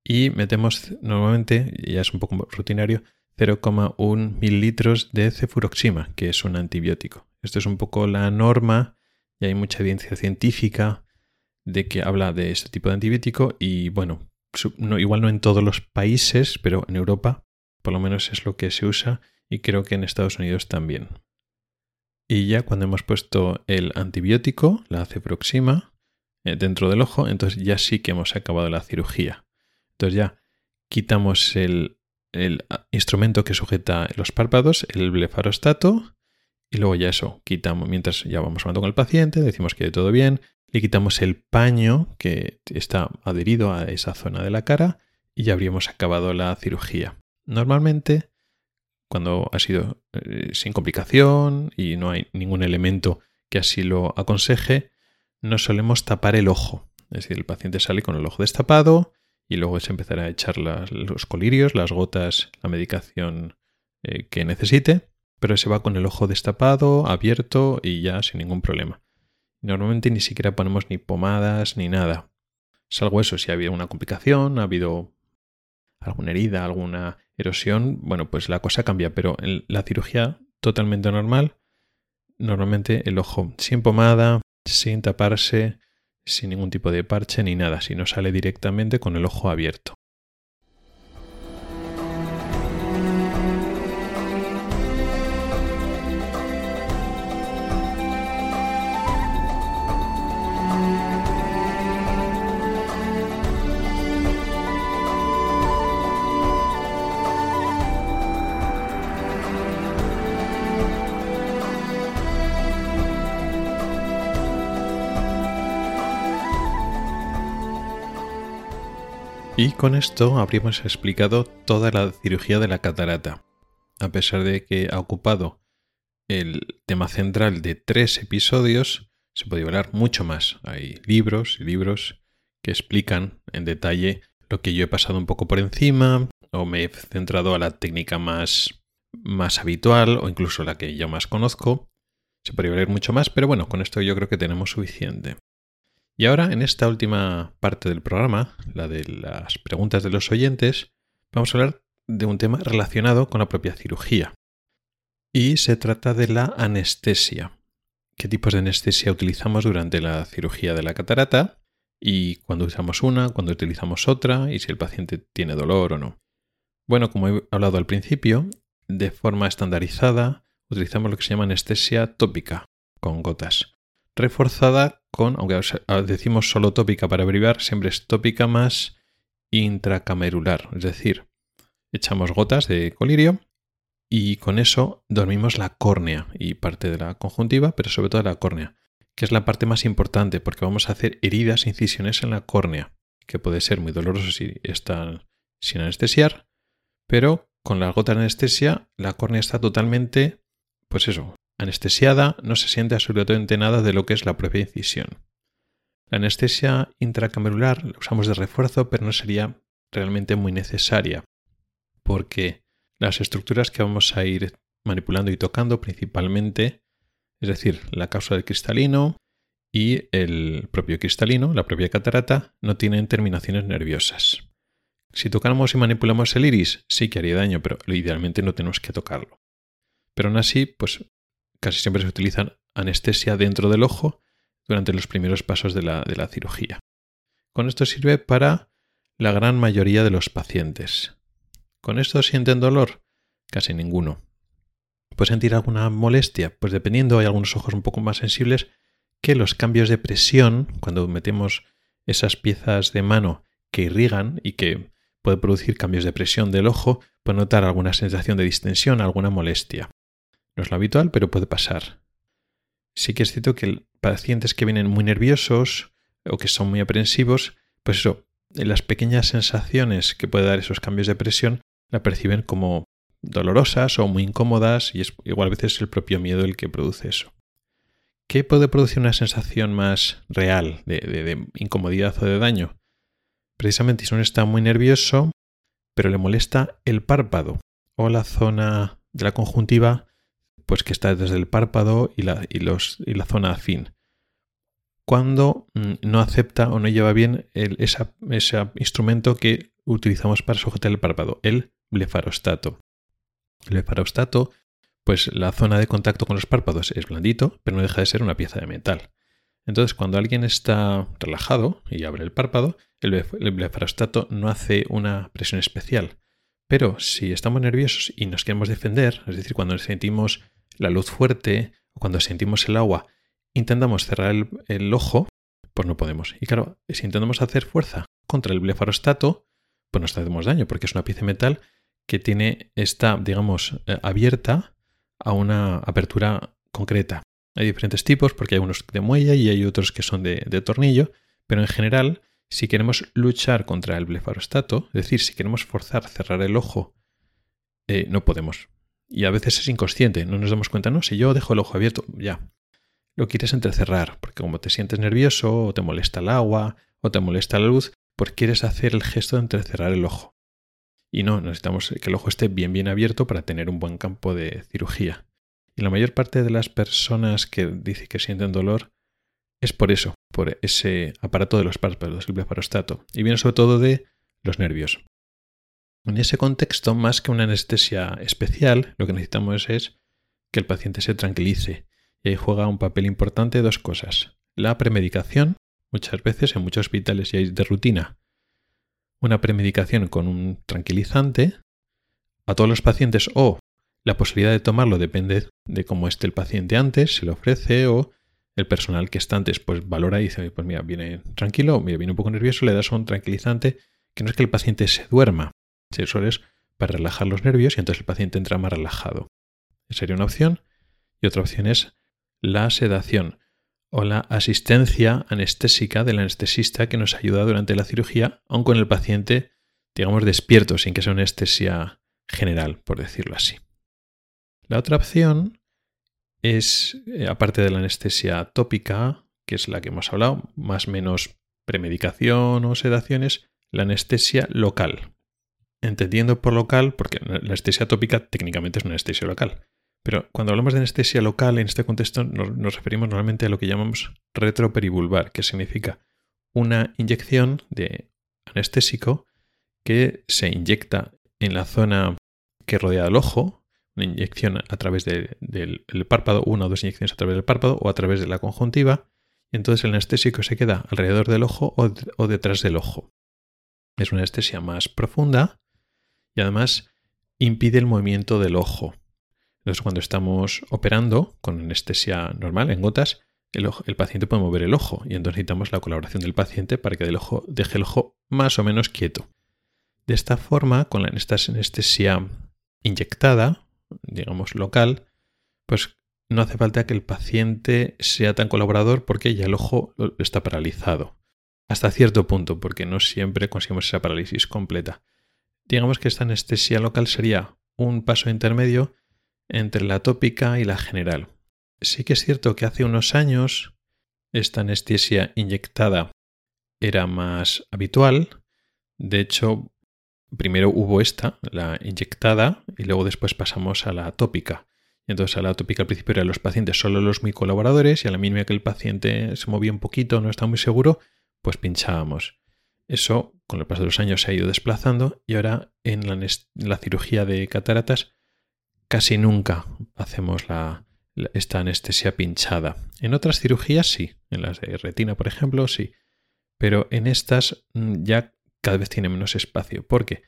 y metemos normalmente, ya es un poco rutinario, 0,1 mililitros de cefuroxima, que es un antibiótico. Esto es un poco la norma y hay mucha evidencia científica de que habla de este tipo de antibiótico y bueno, igual no en todos los países, pero en Europa por lo menos es lo que se usa y creo que en Estados Unidos también. Y ya cuando hemos puesto el antibiótico, la ceproxima, eh, dentro del ojo, entonces ya sí que hemos acabado la cirugía. Entonces ya quitamos el, el instrumento que sujeta los párpados, el blefarostato, y luego ya eso, quitamos, mientras ya vamos hablando con el paciente, decimos que todo bien, le quitamos el paño que está adherido a esa zona de la cara y ya habríamos acabado la cirugía. Normalmente, cuando ha sido eh, sin complicación y no hay ningún elemento que así lo aconseje, no solemos tapar el ojo. Es decir, el paciente sale con el ojo destapado y luego se empezará a echar los colirios, las gotas, la medicación eh, que necesite, pero se va con el ojo destapado, abierto y ya sin ningún problema. Normalmente ni siquiera ponemos ni pomadas ni nada. Salvo eso, si ha habido una complicación, ha habido alguna herida, alguna erosión, bueno, pues la cosa cambia, pero en la cirugía totalmente normal, normalmente el ojo sin pomada, sin taparse, sin ningún tipo de parche ni nada, sino sale directamente con el ojo abierto. Y con esto habríamos explicado toda la cirugía de la catarata. A pesar de que ha ocupado el tema central de tres episodios, se puede hablar mucho más. Hay libros y libros que explican en detalle lo que yo he pasado un poco por encima, o me he centrado a la técnica más, más habitual, o incluso la que yo más conozco. Se podría hablar mucho más, pero bueno, con esto yo creo que tenemos suficiente. Y ahora, en esta última parte del programa, la de las preguntas de los oyentes, vamos a hablar de un tema relacionado con la propia cirugía. Y se trata de la anestesia. ¿Qué tipos de anestesia utilizamos durante la cirugía de la catarata? Y cuando usamos una, cuando utilizamos otra, y si el paciente tiene dolor o no. Bueno, como he hablado al principio, de forma estandarizada utilizamos lo que se llama anestesia tópica, con gotas reforzada con, aunque decimos solo tópica para abreviar, siempre es tópica más intracamerular, es decir, echamos gotas de colirio y con eso dormimos la córnea y parte de la conjuntiva, pero sobre todo la córnea, que es la parte más importante porque vamos a hacer heridas, incisiones en la córnea, que puede ser muy doloroso si están sin anestesiar, pero con la gota de anestesia la córnea está totalmente, pues eso, anestesiada no se siente absolutamente nada de lo que es la propia incisión. La anestesia intracamerular la usamos de refuerzo, pero no sería realmente muy necesaria, porque las estructuras que vamos a ir manipulando y tocando principalmente, es decir, la causa del cristalino y el propio cristalino, la propia catarata, no tienen terminaciones nerviosas. Si tocamos y manipulamos el iris, sí que haría daño, pero idealmente no tenemos que tocarlo. Pero aún así, pues casi siempre se utilizan anestesia dentro del ojo durante los primeros pasos de la, de la cirugía. Con esto sirve para la gran mayoría de los pacientes. ¿Con esto sienten dolor? Casi ninguno. ¿Puede sentir alguna molestia? Pues dependiendo, hay algunos ojos un poco más sensibles que los cambios de presión, cuando metemos esas piezas de mano que irrigan y que puede producir cambios de presión del ojo, puede notar alguna sensación de distensión, alguna molestia. No es lo habitual, pero puede pasar. Sí que es cierto que pacientes que vienen muy nerviosos o que son muy aprensivos, pues eso, las pequeñas sensaciones que puede dar esos cambios de presión la perciben como dolorosas o muy incómodas y es igual a veces el propio miedo el que produce eso. ¿Qué puede producir una sensación más real de, de incomodidad o de daño? Precisamente si uno está muy nervioso, pero le molesta el párpado o la zona de la conjuntiva pues que está desde el párpado y la, y la zona afín. Cuando mm, no acepta o no lleva bien ese instrumento que utilizamos para sujetar el párpado, el blefarostato. El blefarostato, pues la zona de contacto con los párpados es blandito, pero no deja de ser una pieza de metal. Entonces, cuando alguien está relajado y abre el párpado, el blefarostato no hace una presión especial, Pero si estamos nerviosos y nos queremos defender, es decir, cuando sentimos la luz fuerte cuando sentimos el agua, intentamos cerrar el, ojo, pues no podemos. Y claro, si intentamos hacer fuerza contra el blefarostato, pues nos hacemos daño, porque es una pieza de metal que tiene, está, digamos, eh, abierta a una apertura concreta. Hay diferentes tipos, porque hay unos de muella y hay otros que son de, tornillo, pero en general, si queremos luchar contra el blefarostato, es decir, si queremos forzar cerrar el ojo, eh, no podemos. Y a veces es inconsciente, no nos damos cuenta, no, si yo dejo el ojo abierto, ya. Lo quieres entrecerrar, porque como te sientes nervioso, o te molesta el agua, o te molesta la luz, pues quieres hacer el gesto de entrecerrar el ojo. Y no, necesitamos que el ojo esté bien bien abierto para tener un buen campo de cirugía. Y la mayor parte de las personas que dicen que sienten dolor es por eso, por ese aparato de los párpados, el blefarostato. Y viene sobre todo de los nervios. En ese contexto, más que una anestesia especial, lo que necesitamos es que el paciente se tranquilice. Y ahí juega un papel importante dos cosas. La premedicación, muchas veces en muchos hospitales ya hay de rutina. Una premedicación con un tranquilizante a todos los pacientes o la posibilidad de tomarlo depende de cómo esté el paciente antes, se le ofrece o el personal que está antes pues valora y dice, pues mira, viene tranquilo, mira, viene un poco nervioso, le das un tranquilizante que no es que el paciente se duerma, para relajar los nervios y entonces el paciente entra más relajado. Esa sería una opción. Y otra opción es la sedación o la asistencia anestésica del anestesista que nos ayuda durante la cirugía, aun con el paciente, digamos, despierto, sin que sea una anestesia general, por decirlo así. La otra opción es, eh, aparte de la anestesia tópica, que es la que hemos hablado, más o menos premedicación o sedaciones, la anestesia local. Entendiendo por local, porque la anestesia tópica técnicamente es una anestesia local. Pero cuando hablamos de anestesia local, en este contexto nos, referimos normalmente a lo que llamamos retroperivulvar, que significa una inyección de anestésico que se inyecta en la zona que rodea el ojo, una inyección a través del párpado, una o dos inyecciones a través del párpado o a través de la conjuntiva, y entonces el anestésico se queda alrededor del ojo o, detrás del ojo. Es una anestesia más profunda y además impide el movimiento del ojo. Entonces cuando estamos operando con anestesia normal en gotas, el, el, paciente puede mover el ojo y entonces necesitamos la colaboración del paciente para que ojo, deje el ojo más o menos quieto. De esta forma, con la anestesia inyectada, digamos, local, pues no hace falta que el paciente sea tan colaborador porque ya el ojo está paralizado. Hasta cierto punto, porque no siempre conseguimos esa parálisis completa. Digamos que esta anestesia local sería un paso intermedio entre la tópica y la general. Sí que es cierto que hace unos años esta anestesia inyectada era más habitual. De hecho, primero hubo esta, la inyectada, y luego después pasamos a la tópica. Entonces a la tópica al principio eran los pacientes solo los muy colaboradores y a la mínima que el paciente se movía un poquito, no estaba muy seguro, pues pinchábamos. Eso con el paso de los años se ha ido desplazando y ahora en la, cirugía de cataratas casi nunca hacemos esta anestesia pinchada. En otras cirugías sí, en las de retina por ejemplo sí, pero en estas mm, ya cada vez tiene menos espacio. Porque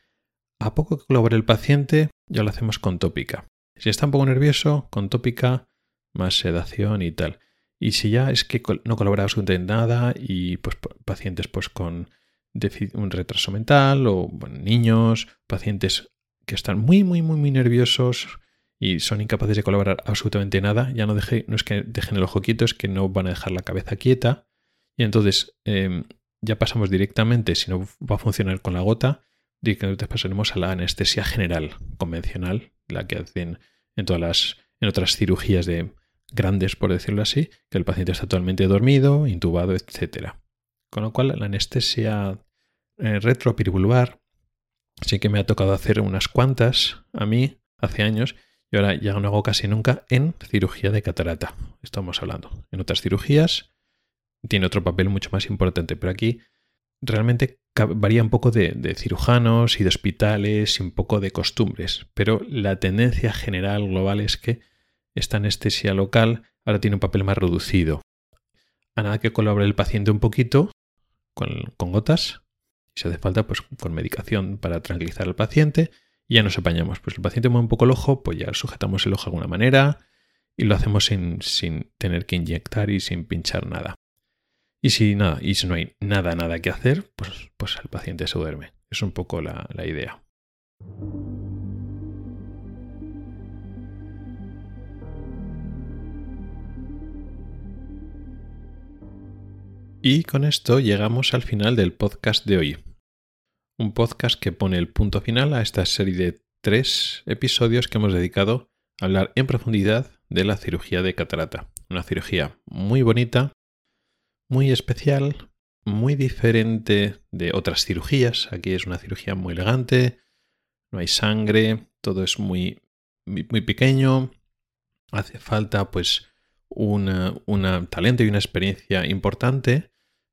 a poco que colabore el paciente, ya lo hacemos con tópica. Si está un poco nervioso, con tópica, más sedación y tal. Y si ya es que no colabora absolutamente nada y pues pacientes pues con un retraso mental o niños, pacientes que están muy, muy, muy, muy nerviosos y son incapaces de colaborar absolutamente nada, ya no, deje, no es que dejen el ojo quieto, es que no van a dejar la cabeza quieta. Y entonces em, ya pasamos directamente, si no va a funcionar con la gota, directamente pasaremos a la anestesia general convencional, la que hacen en todas las, en otras cirugías de grandes, por decirlo así, que el paciente está totalmente dormido, intubado, etc. Con lo cual, la anestesia eh, sí que me ha tocado hacer unas cuantas a mí hace años y ahora ya no hago casi nunca en cirugía de catarata. Estamos hablando. En otras cirugías tiene otro papel mucho más importante, pero aquí realmente varía un poco de, cirujanos y de hospitales y un poco de costumbres, pero la tendencia general global es que esta anestesia local ahora tiene un papel más reducido. A nada que colabore el paciente un poquito con, gotas, si hace falta, pues con medicación para tranquilizar al paciente, y ya nos apañamos. Pues el paciente mueve un poco el ojo, pues ya sujetamos el ojo de alguna manera y lo hacemos sin, sin tener que inyectar y sin pinchar nada. Y si nada, y si no hay nada, nada que hacer, pues, pues el paciente se duerme. Es un poco la, la idea. Y con esto llegamos al final del podcast de hoy. Un podcast que pone el punto final a esta serie de tres episodios que hemos dedicado a hablar en profundidad de la cirugía de catarata. Una cirugía muy bonita, muy especial, muy diferente de otras cirugías. Aquí es una cirugía muy elegante, no hay sangre, todo es muy, muy, pequeño. Hace falta pues un talento y una experiencia importante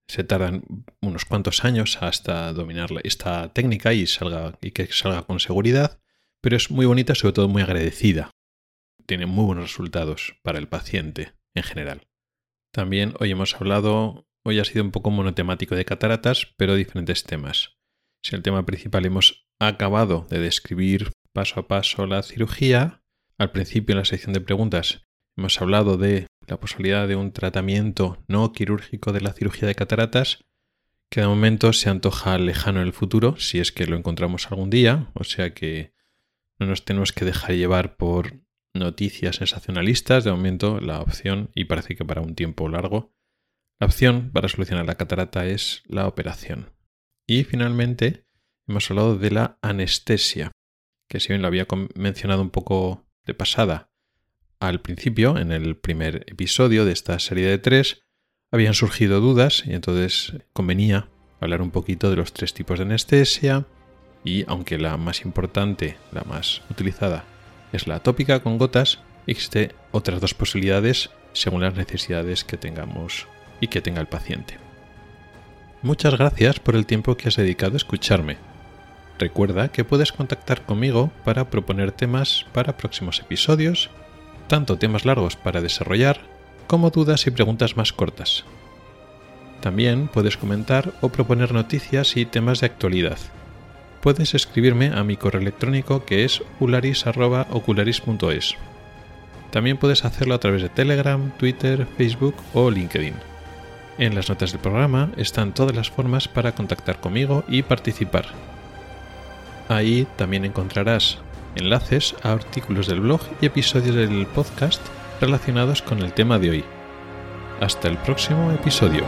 se tardan unos cuantos años hasta dominar esta técnica y, salga, y que salga con seguridad, pero es muy bonita, sobre todo muy agradecida. Tiene muy buenos resultados para el paciente en general. También hoy hemos hablado, hoy ha sido un poco monotemático de cataratas, pero diferentes temas. Si el tema principal hemos acabado de describir paso a paso la cirugía, al principio en la sección de preguntas hemos hablado de la posibilidad de un tratamiento no quirúrgico de la cirugía de cataratas, que de momento se antoja lejano en el futuro, si es que lo encontramos algún día, o sea que no nos tenemos que dejar llevar por noticias sensacionalistas, de momento la opción, y parece que para un tiempo largo, la opción para solucionar la catarata es la operación. Y finalmente hemos hablado de la anestesia, que si bien lo había mencionado un poco de pasada, al principio, en el primer episodio de esta serie de tres, habían surgido dudas y entonces convenía hablar un poquito de los tres tipos de anestesia y aunque la más importante, la más utilizada, es la tópica con gotas, existe otras dos posibilidades según las necesidades que tengamos y que tenga el paciente. Muchas gracias por el tiempo que has dedicado a escucharme. Recuerda que puedes contactar conmigo para proponer temas para próximos episodios tanto temas largos para desarrollar como dudas y preguntas más cortas. También puedes comentar o proponer noticias y temas de actualidad. Puedes escribirme a mi correo electrónico que es ocularis.ocularis.es. También puedes hacerlo a través de Telegram, Twitter, Facebook o LinkedIn. En las notas del programa están todas las formas para contactar conmigo y participar. Ahí también encontrarás enlaces a artículos del blog y episodios del podcast relacionados con el tema de hoy. Hasta el próximo episodio.